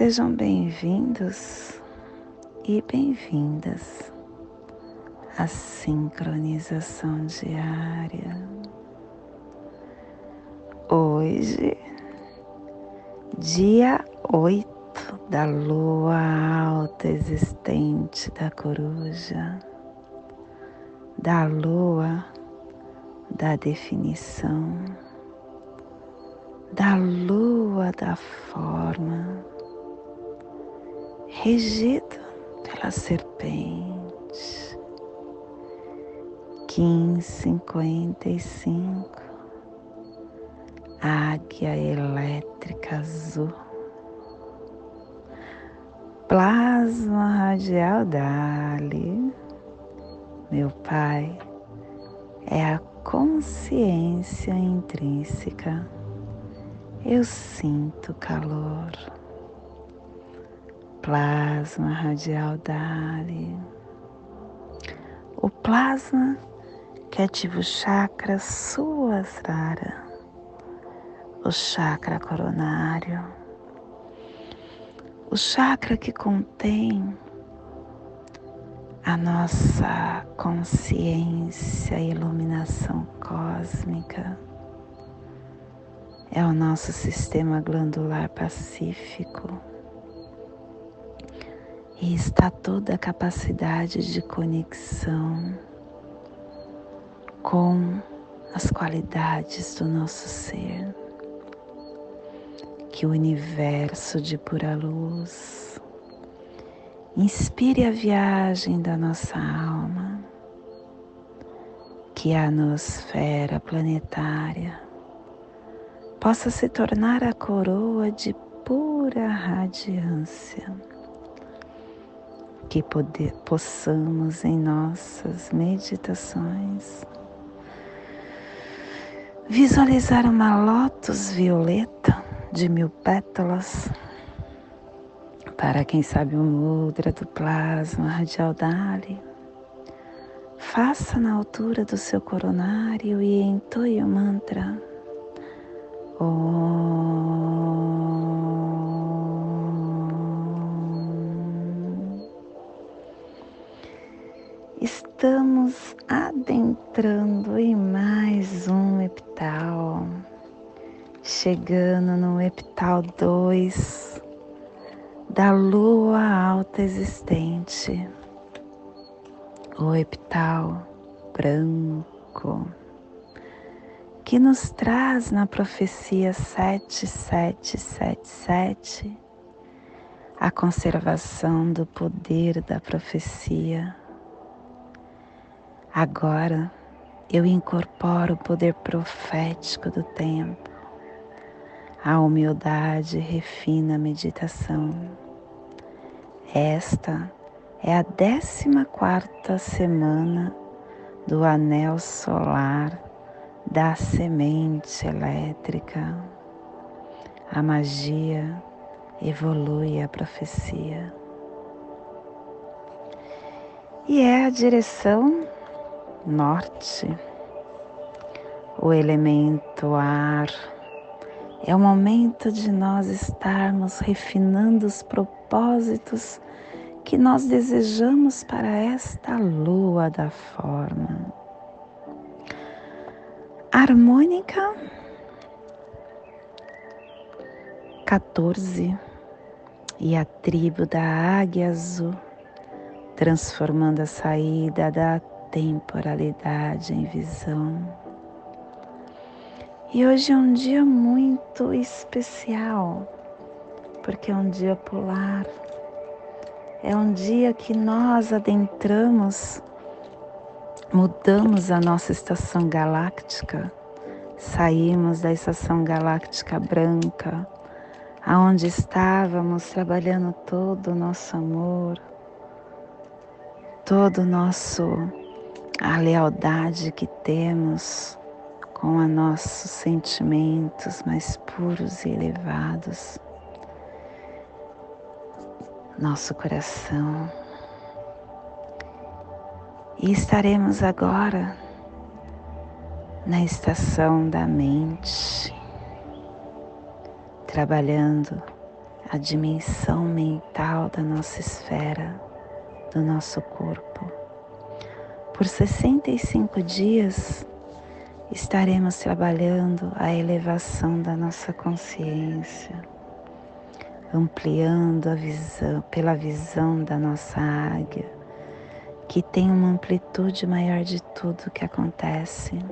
Sejam bem-vindos e bem-vindas à sincronização diária. Hoje, dia 8 da lua alta existente da coruja, da lua da definição, da lua da forma regido pela serpente. Cinquenta e cinco, águia elétrica azul, plasma radial Dali, meu Pai, é a consciência intrínseca. Eu sinto calor plasma radial Dali. O plasma que ativa o chakra Suasrara, o chakra coronário, o chakra que contém a nossa consciência iluminação cósmica. É o nosso sistema glandular pacífico e está toda a capacidade de conexão com as qualidades do nosso ser. Que o universo de pura luz inspire a viagem da nossa alma, que a nosfera planetária possa se tornar a coroa de pura radiância que poder, possamos em nossas meditações visualizar uma lótus violeta de mil pétalas para quem sabe o mudra do plasma radial Dali. Faça na altura do seu coronário e entoie o mantra. Om. Estamos adentrando em mais um epital, chegando no epital 2 da lua alta existente, o epital branco, que nos traz na profecia 7777 a conservação do poder da profecia Agora eu incorporo o poder profético do tempo. A humildade refina a meditação. Esta é a décima quarta semana do anel solar da semente elétrica. A magia evolui a profecia. E é a direção norte, o elemento ar. É o momento de nós estarmos refinando os propósitos que nós desejamos para esta lua da forma. Harmônica 14 e a tribo da águia azul, transformando a saída da temporalidade em visão. E hoje é um dia muito especial, porque é um dia polar. É um dia que nós adentramos, mudamos a nossa estação galáctica, saímos da estação galáctica branca, aonde estávamos trabalhando todo o nosso amor, todo o nosso a lealdade que temos com a nossos sentimentos mais puros e elevados, nosso coração. E estaremos agora na estação da mente, trabalhando a dimensão mental da nossa esfera, do nosso corpo. Por 65 dias estaremos trabalhando a elevação da nossa consciência, ampliando a visão pela visão da nossa águia, que tem uma amplitude maior de tudo que acontece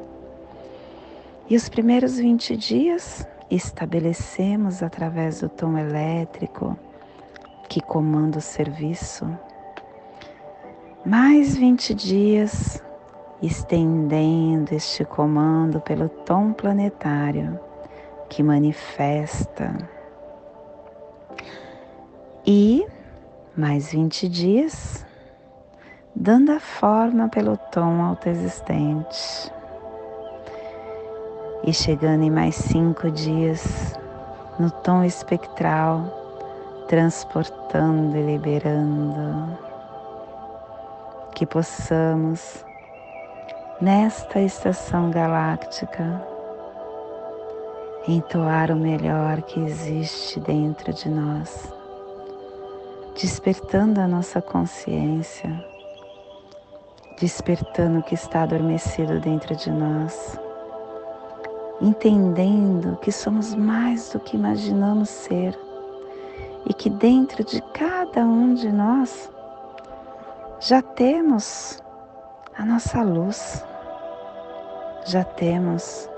e os primeiros 20 dias estabelecemos através do tom elétrico que comanda o serviço. Mais 20 dias estendendo este comando pelo tom planetário que manifesta. E mais 20 dias dando a forma pelo tom autoexistente. E chegando em mais cinco dias, no tom espectral, transportando e liberando, que possamos, nesta estação galáctica, entoar o melhor que existe dentro de nós, despertando a nossa consciência, despertando o que está adormecido dentro de nós entendendo que somos mais do que imaginamos ser e que dentro de cada um de nós já temos a nossa luz, já temos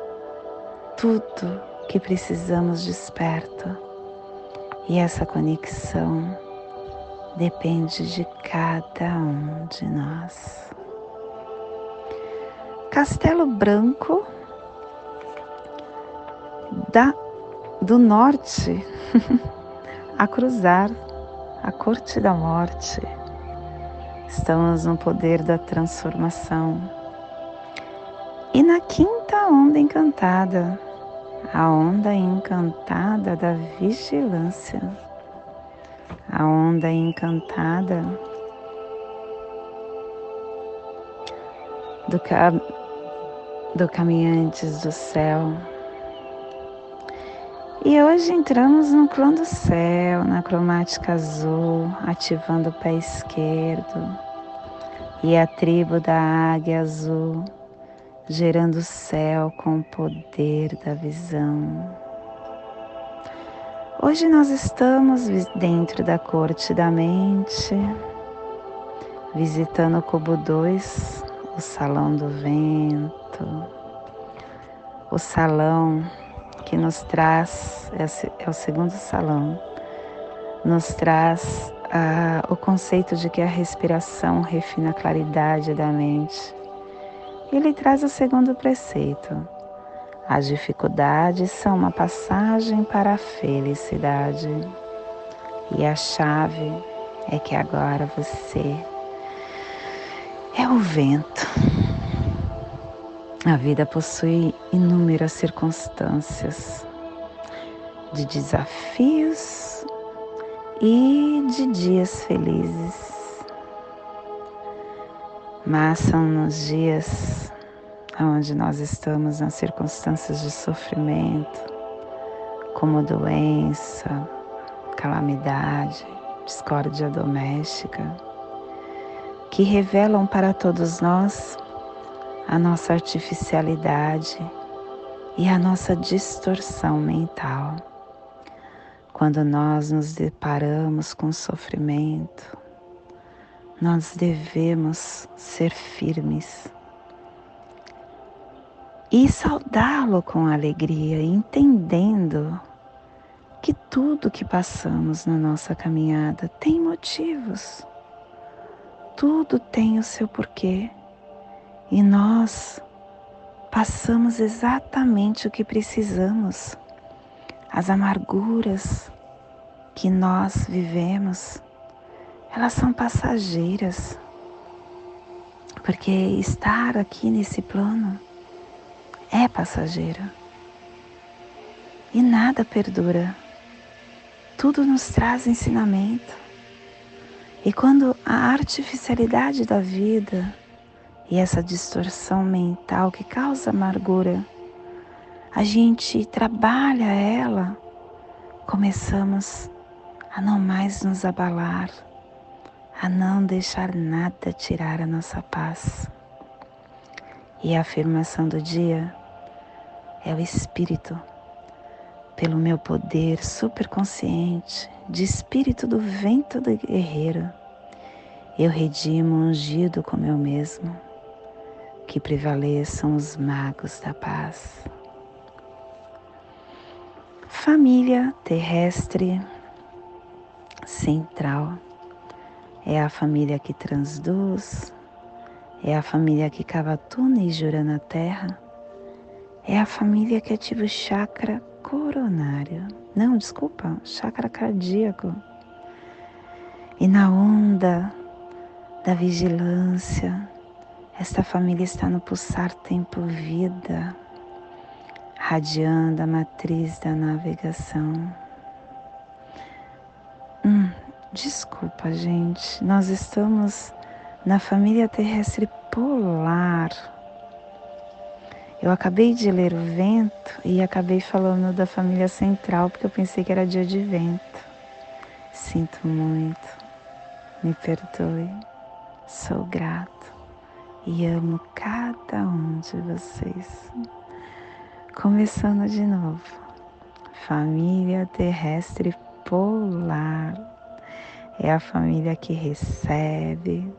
tudo que precisamos desperto e essa conexão depende de cada um de nós. Castelo Branco da, do norte a cruzar a corte da morte. Estamos no poder da transformação. E na quinta onda encantada, a onda encantada da vigilância, a onda encantada do, do caminhantes do céu e hoje entramos no clã do céu, na cromática azul, ativando o pé esquerdo e a tribo da águia azul, gerando o céu com o poder da visão. Hoje nós estamos dentro da corte da mente, visitando o cubo 2, o salão do vento, o salão que nos traz, é o segundo salão, nos traz ah, o conceito de que a respiração refina a claridade da mente. Ele traz o segundo preceito. As dificuldades são uma passagem para a felicidade. E a chave é que agora você é o vento. A vida possui inúmeras circunstâncias de desafios e de dias felizes. Mas são nos dias onde nós estamos nas circunstâncias de sofrimento, como doença, calamidade, discórdia doméstica, que revelam para todos nós a nossa artificialidade e a nossa distorção mental. Quando nós nos deparamos com sofrimento, nós devemos ser firmes e saudá-lo com alegria, entendendo que tudo que passamos na nossa caminhada tem motivos, tudo tem o seu porquê. E nós passamos exatamente o que precisamos. As amarguras que nós vivemos, elas são passageiras. Porque estar aqui nesse plano é passageiro e nada perdura. Tudo nos traz ensinamento. E quando a artificialidade da vida e essa distorção mental que causa amargura, a gente trabalha ela, começamos a não mais nos abalar, a não deixar nada tirar a nossa paz. E a afirmação do dia é o Espírito. Pelo meu poder superconsciente de espírito do vento do guerreiro, eu redimo ungido como eu mesmo, que prevaleçam os magos da paz. Família terrestre central é a família que transduz, é a família que cava túnel e jura na terra, é a família que ativa o chakra coronário. Não, desculpa, chakra cardíaco. E na onda da vigilância, esta família está no pulsar tempo-vida, radiando a matriz da navegação. Hum, desculpa, gente, nós estamos na família terrestre polar. Eu acabei de ler o vento e acabei falando da família central porque eu pensei que era dia de vento. Sinto muito, me perdoe, sou grato e amo cada um de vocês. Começando de novo, família terrestre polar é a família que recebe,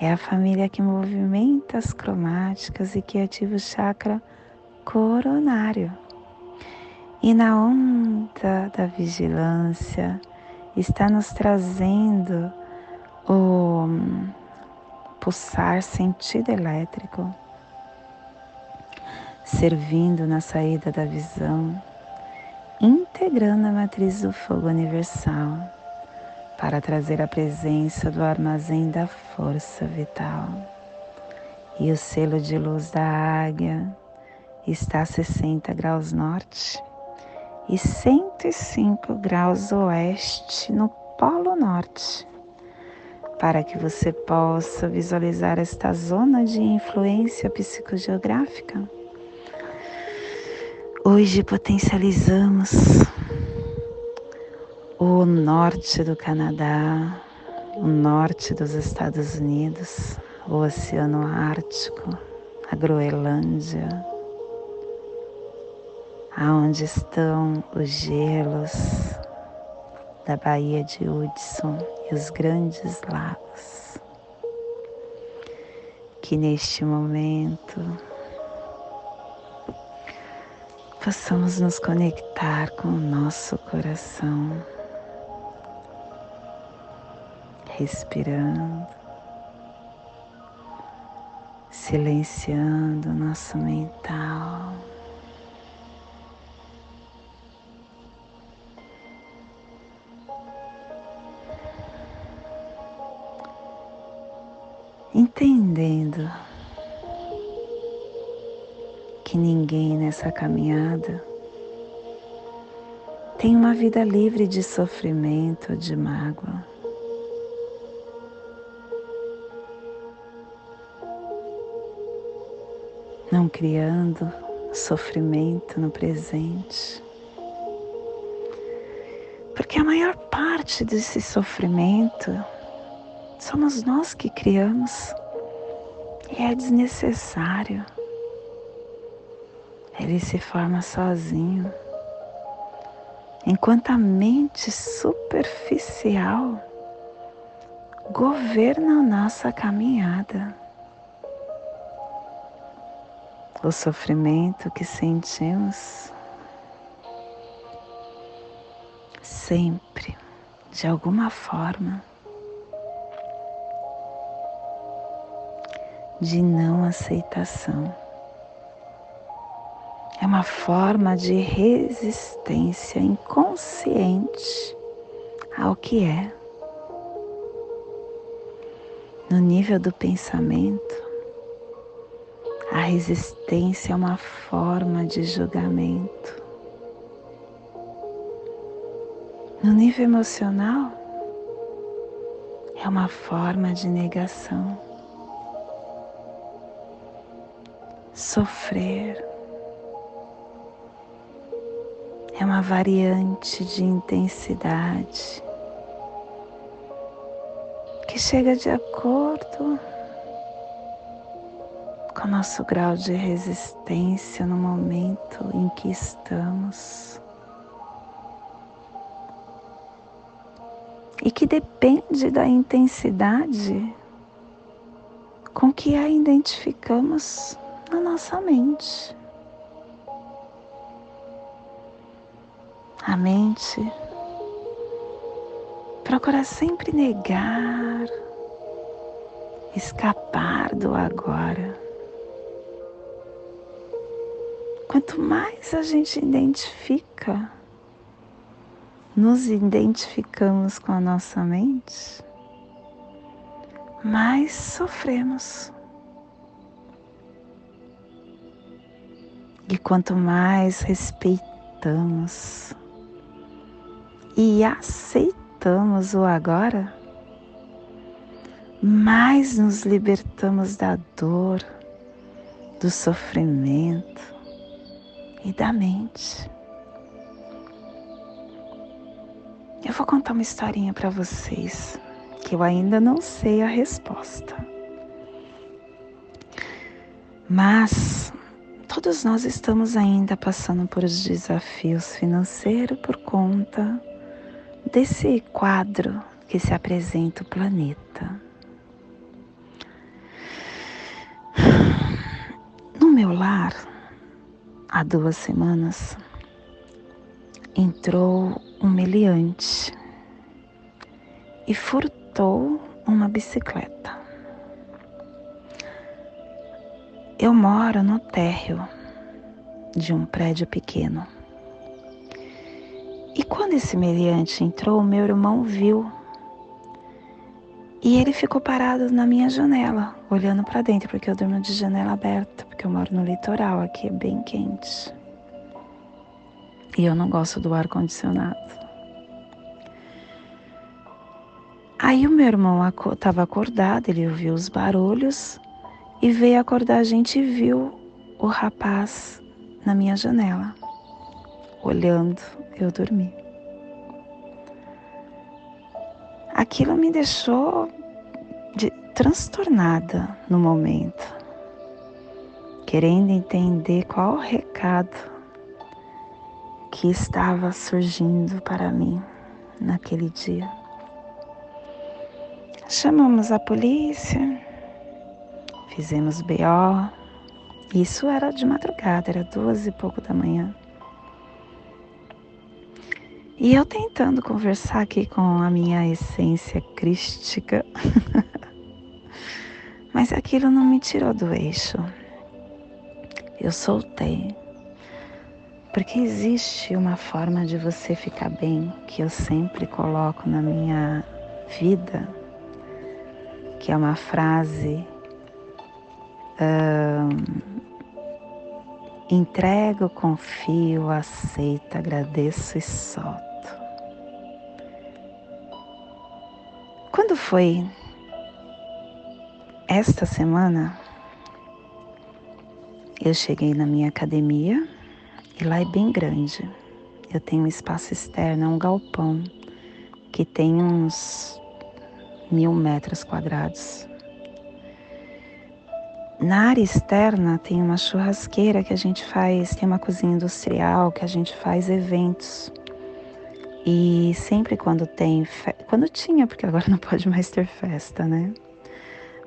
é a família que movimenta as cromáticas e que ativa o chakra coronário. E na onda da vigilância está nos trazendo o pulsar sentido elétrico, servindo na saída da visão, integrando a matriz do fogo universal para trazer a presença do armazém da força vital. E o selo de luz da águia está a 60 graus norte e 105 graus oeste no Polo Norte, para que você possa visualizar esta zona de influência psicogeográfica. Hoje potencializamos o norte do Canadá, o norte dos Estados Unidos, o Oceano Ártico, a Groenlândia, aonde estão os gelos da Baía de Hudson e os grandes lagos, que neste momento possamos nos conectar com o nosso coração respirando, silenciando o nosso mental. Entendendo que ninguém nessa caminhada tem uma vida livre de sofrimento de mágoa. não criando sofrimento no presente. Porque a maior parte desse sofrimento somos nós que criamos e é desnecessário. Ele se forma sozinho. Enquanto a mente superficial governa a nossa caminhada o sofrimento que sentimos sempre, de alguma forma, de não aceitação. É uma forma de resistência inconsciente ao que é. No nível do pensamento, a resistência é uma forma de julgamento. No nível emocional, é uma forma de negação. Sofrer é uma variante de intensidade que chega de acordo com o nosso grau de resistência no momento em que estamos. E que depende da intensidade com que a identificamos na nossa mente. A mente procura sempre negar, escapar do agora. Quanto mais a gente identifica, nos identificamos com a nossa mente, mais sofremos. E quanto mais respeitamos e aceitamos o agora, mais nos libertamos da dor, do sofrimento, e da mente. Eu vou contar uma historinha para vocês que eu ainda não sei a resposta. Mas todos nós estamos ainda passando por desafios financeiros por conta desse quadro que se apresenta o planeta. No meu lar, há duas semanas, entrou um meliante e furtou uma bicicleta. Eu moro no térreo de um prédio pequeno. E quando esse meliante entrou, meu irmão viu. E ele ficou parado na minha janela, olhando para dentro, porque eu durmo de janela aberta porque eu moro no litoral, aqui é bem quente. E eu não gosto do ar condicionado. Aí o meu irmão estava acordado, ele ouviu os barulhos e veio acordar a gente e viu o rapaz na minha janela, olhando eu dormi. Aquilo me deixou de, transtornada no momento querendo entender qual o recado que estava surgindo para mim naquele dia. Chamamos a polícia, fizemos BO. Isso era de madrugada, era duas e pouco da manhã. E eu tentando conversar aqui com a minha essência crística, mas aquilo não me tirou do eixo eu soltei. Porque existe uma forma de você ficar bem que eu sempre coloco na minha vida, que é uma frase. Entrego, confio, aceito, agradeço e solto. Quando foi esta semana, eu cheguei na minha academia e lá é bem grande. Eu tenho um espaço externo, é um galpão que tem uns mil metros quadrados. Na área externa tem uma churrasqueira que a gente faz, tem uma cozinha industrial que a gente faz eventos. E sempre quando tem, quando tinha, porque agora não pode mais ter festa, né?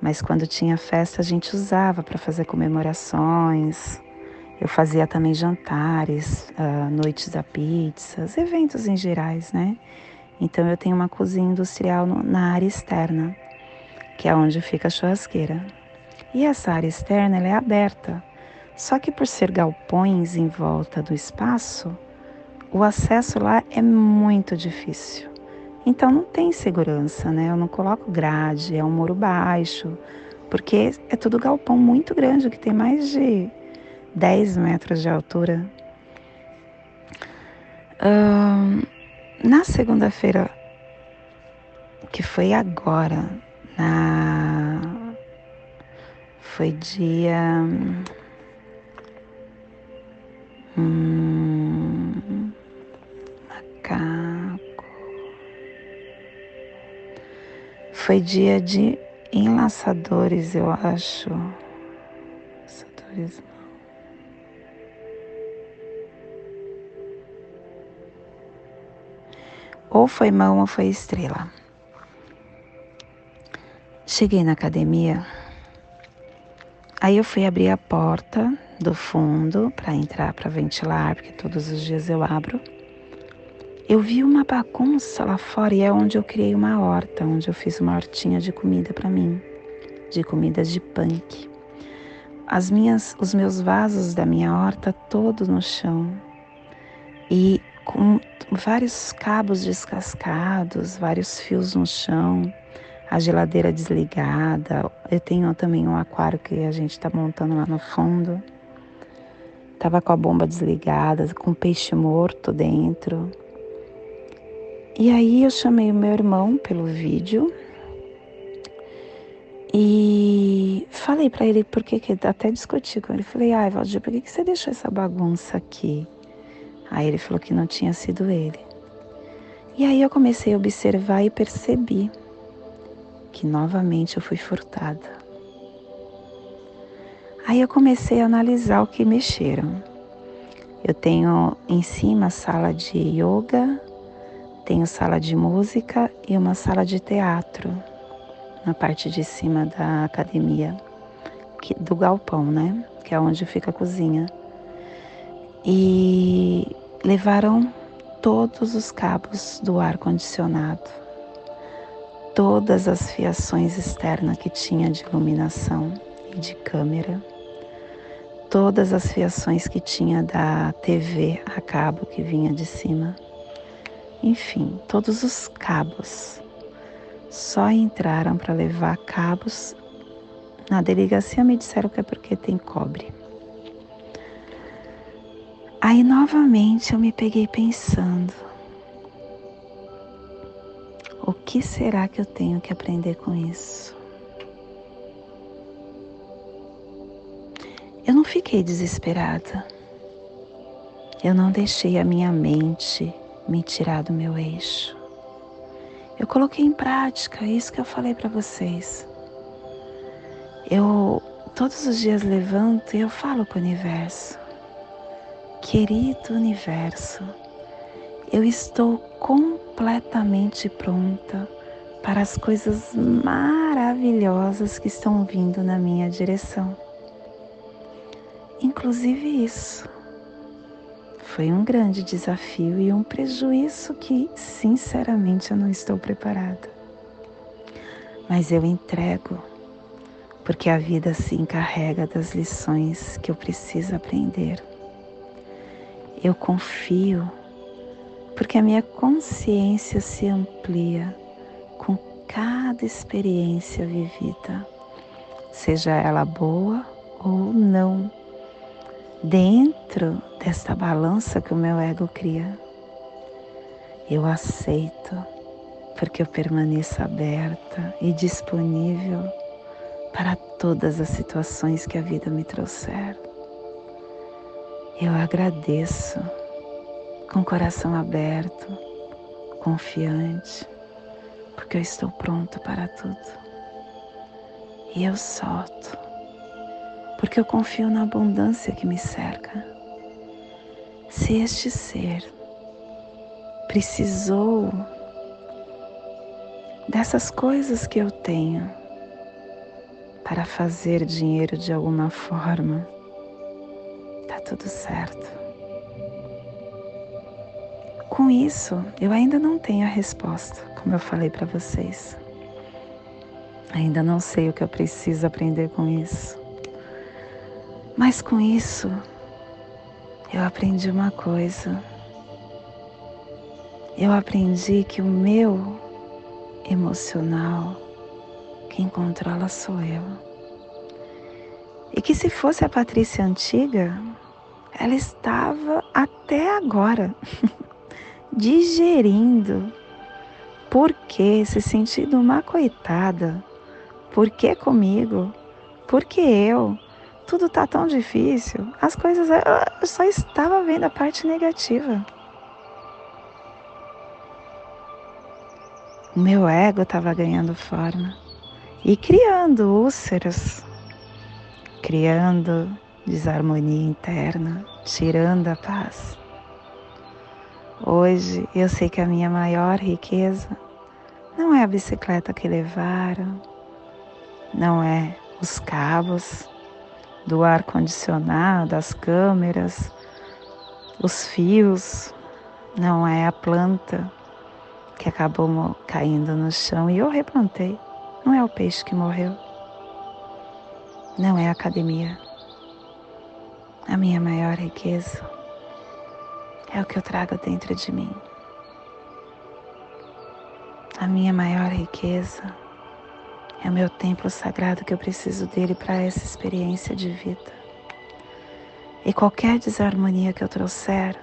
mas quando tinha festa a gente usava para fazer comemorações. Eu fazia também jantares, uh, noites da pizza, eventos em gerais, né? Então eu tenho uma cozinha industrial no, na área externa, que é onde fica a churrasqueira. E essa área externa é aberta, só que por ser galpões em volta do espaço, o acesso lá é muito difícil. Então não tem segurança, né? Eu não coloco grade, é um muro baixo, porque é tudo galpão muito grande, que tem mais de 10 metros de altura. Na segunda-feira, que foi agora, na foi dia hum, macaco. Foi dia de enlaçadores eu acho. Enlaçadores ou foi mão ou foi estrela. Cheguei na academia Aí eu fui abrir a porta do fundo para entrar para ventilar, porque todos os dias eu abro. Eu vi uma bagunça lá fora e é onde eu criei uma horta, onde eu fiz uma hortinha de comida para mim, de comidas de punk. As minhas, os meus vasos da minha horta todos no chão e com vários cabos descascados, vários fios no chão a geladeira desligada. Eu tenho também um aquário que a gente está montando lá no fundo. Tava com a bomba desligada, com peixe morto dentro. E aí eu chamei o meu irmão pelo vídeo e falei para ele porque que até discuti com ele. Falei, ai, Valdir, por que, que você deixou essa bagunça aqui? Aí ele falou que não tinha sido ele. E aí eu comecei a observar e percebi que novamente eu fui furtada. Aí eu comecei a analisar o que mexeram. Eu tenho em cima sala de yoga, tenho sala de música e uma sala de teatro na parte de cima da academia, que, do galpão, né? Que é onde fica a cozinha. E levaram todos os cabos do ar condicionado todas as fiações externas que tinha de iluminação e de câmera, todas as fiações que tinha da TV a cabo que vinha de cima, enfim, todos os cabos. Só entraram para levar cabos. Na delegacia me disseram que é porque tem cobre. Aí novamente eu me peguei pensando, que será que eu tenho que aprender com isso? Eu não fiquei desesperada. Eu não deixei a minha mente me tirar do meu eixo. Eu coloquei em prática isso que eu falei para vocês. Eu todos os dias levanto e eu falo com o universo. Querido universo, eu estou completamente pronta para as coisas maravilhosas que estão vindo na minha direção. Inclusive isso. Foi um grande desafio e um prejuízo que, sinceramente, eu não estou preparada. Mas eu entrego, porque a vida se encarrega das lições que eu preciso aprender. Eu confio porque a minha consciência se amplia com cada experiência vivida, seja ela boa ou não, dentro desta balança que o meu ego cria. Eu aceito, porque eu permaneço aberta e disponível para todas as situações que a vida me trouxer. Eu agradeço com o coração aberto, confiante, porque eu estou pronto para tudo. E eu solto, porque eu confio na abundância que me cerca. Se este ser precisou dessas coisas que eu tenho para fazer dinheiro de alguma forma, tá tudo certo. Com isso, eu ainda não tenho a resposta, como eu falei para vocês. Ainda não sei o que eu preciso aprender com isso. Mas com isso, eu aprendi uma coisa. Eu aprendi que o meu emocional, quem controla sou eu. E que se fosse a Patrícia antiga, ela estava até agora digerindo. Por que se sentindo uma coitada? Por que comigo? Por que eu? Tudo tá tão difícil. As coisas. Eu só estava vendo a parte negativa. O meu ego estava ganhando forma e criando úlceras, criando desarmonia interna, tirando a paz. Hoje eu sei que a minha maior riqueza não é a bicicleta que levaram, não é os cabos do ar condicionado, das câmeras, os fios, não é a planta que acabou caindo no chão e eu replantei. Não é o peixe que morreu. Não é a academia. A minha maior riqueza é o que eu trago dentro de mim. A minha maior riqueza é o meu templo sagrado que eu preciso dele para essa experiência de vida. E qualquer desarmonia que eu trouxer,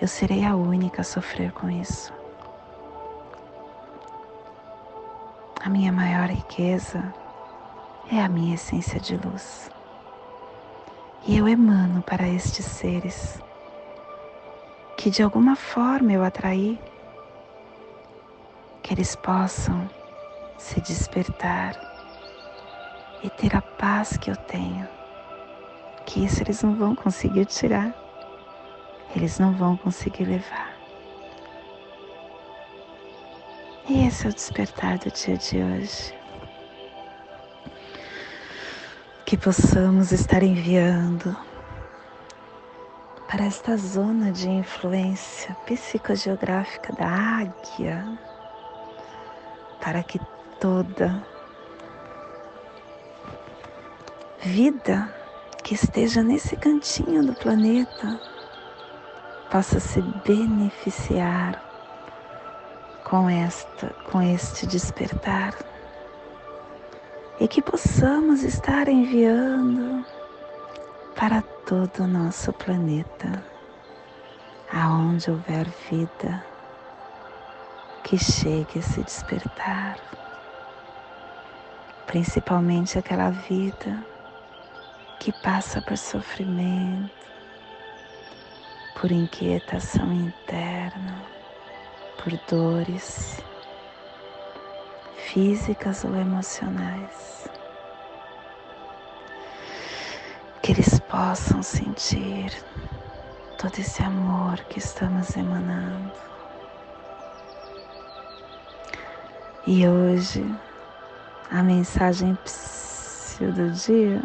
eu serei a única a sofrer com isso. A minha maior riqueza é a minha essência de luz. E eu emano para estes seres que de alguma forma eu atraí, que eles possam se despertar e ter a paz que eu tenho, que isso eles não vão conseguir tirar, eles não vão conseguir levar. E esse é o despertar do dia de hoje. Que possamos estar enviando para esta zona de influência psicogeográfica da águia, para que toda vida que esteja nesse cantinho do planeta possa se beneficiar com esta, com este despertar. E que possamos estar enviando para todo o nosso planeta, aonde houver vida, que chegue a se despertar, principalmente aquela vida que passa por sofrimento, por inquietação interna por dores físicas ou emocionais. Possam sentir todo esse amor que estamos emanando. E hoje, a mensagem do dia: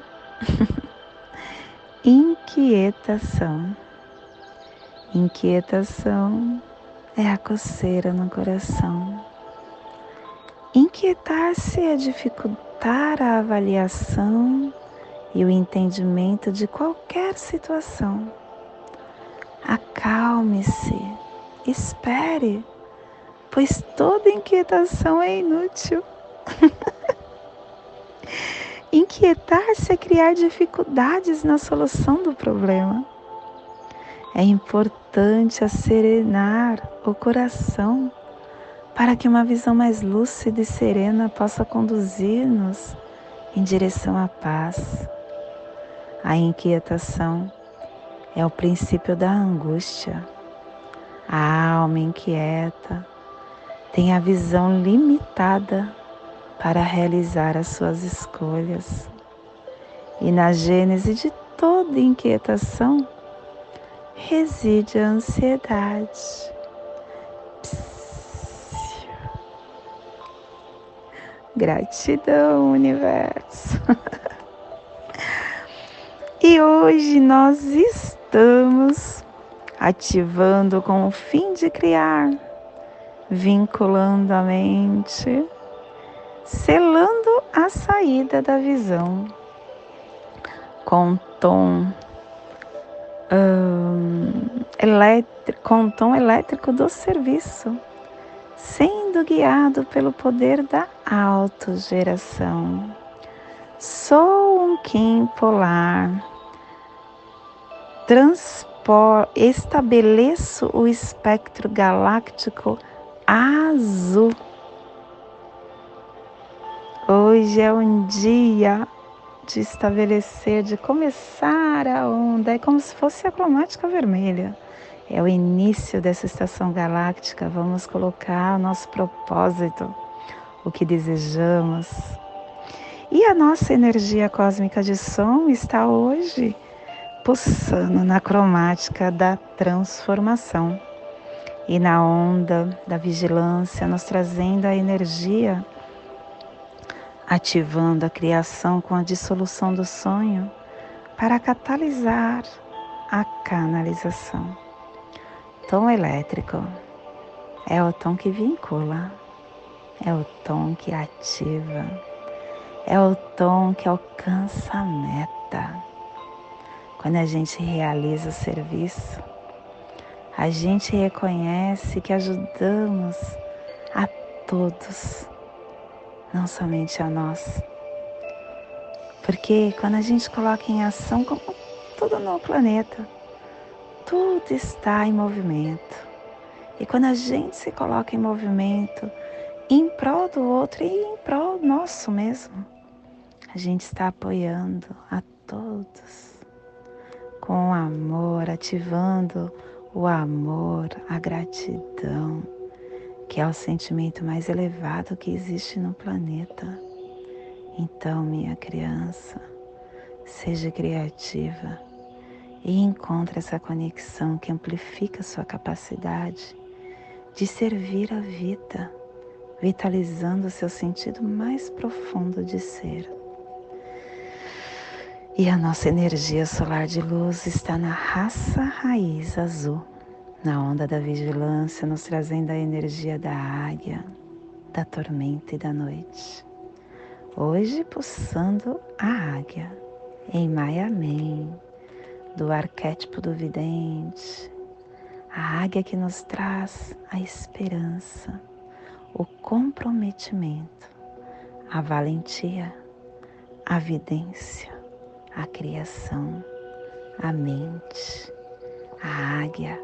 inquietação. Inquietação é a coceira no coração. Inquietar-se é dificultar a avaliação e o entendimento de qualquer situação. Acalme-se, espere, pois toda inquietação é inútil. Inquietar-se é criar dificuldades na solução do problema. É importante serenar o coração para que uma visão mais lúcida e serena possa conduzir-nos em direção à paz. A inquietação é o princípio da angústia. A alma inquieta tem a visão limitada para realizar as suas escolhas. E na gênese de toda inquietação reside a ansiedade. Gratidão, universo. e hoje nós estamos ativando com o fim de criar, vinculando a mente, selando a saída da visão com tom elétrico, com tom elétrico do serviço, sendo guiado pelo poder da autogeração. Sou um Kim polar, transpor, estabeleço o espectro galáctico azul. Hoje é um dia de estabelecer, de começar a onda, é como se fosse a cromática vermelha. É o início dessa estação galáctica. Vamos colocar o nosso propósito, o que desejamos. E a nossa energia cósmica de som está hoje pulsando na cromática da transformação e na onda da vigilância, nos trazendo a energia ativando a criação com a dissolução do sonho para catalisar a canalização. Tom elétrico é o tom que vincula, é o tom que ativa, é o tom que alcança a meta. Quando a gente realiza o serviço, a gente reconhece que ajudamos a todos não somente a nós. Porque quando a gente coloca em ação, como tudo no planeta, tudo está em movimento. E quando a gente se coloca em movimento, em prol do outro e em prol nosso mesmo, a gente está apoiando a todos com amor, ativando o amor, a gratidão que é o sentimento mais elevado que existe no planeta. Então, minha criança, seja criativa e encontre essa conexão que amplifica sua capacidade de servir a vida, vitalizando seu sentido mais profundo de ser. E a nossa energia solar de luz está na raça raiz azul na onda da vigilância, nos trazendo a energia da águia, da tormenta e da noite. Hoje pulsando a águia em Maiamém, do arquétipo do vidente, a águia que nos traz a esperança, o comprometimento, a valentia, a vidência, a criação, a mente, a águia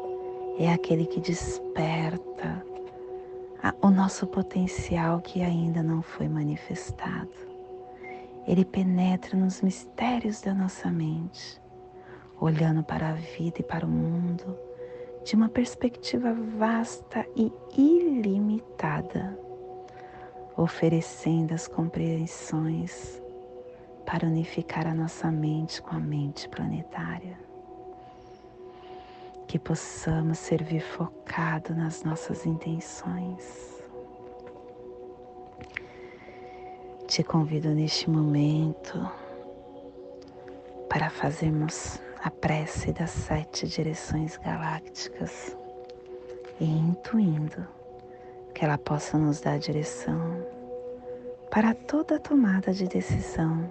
é aquele que desperta o nosso potencial que ainda não foi manifestado. Ele penetra nos mistérios da nossa mente, olhando para a vida e para o mundo de uma perspectiva vasta e ilimitada, oferecendo as compreensões para unificar a nossa mente com a mente planetária que possamos servir focado nas nossas intenções. Te convido neste momento para fazermos a prece das sete direções galácticas e intuindo que ela possa nos dar direção para toda tomada de decisão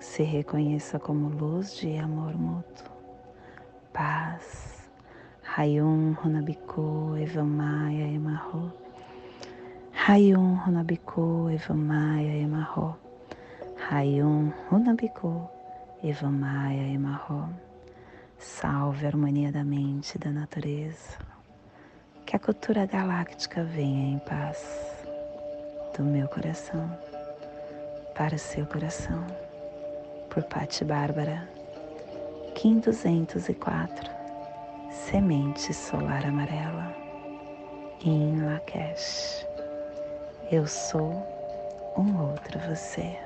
se reconheça como luz de amor mútuo, paz. Rayum Runabiku Evamaya Emarro. Rayum Runabiku Evamaya Emarro. Rayum Runabiku Evamaya Emarro. Salve a harmonia da mente e da natureza. Que a cultura galáctica venha em paz do meu coração para o seu coração. Por Patti Bárbara, Kim 204, Semente Solar Amarela, em Lakesh. Eu sou um outro você.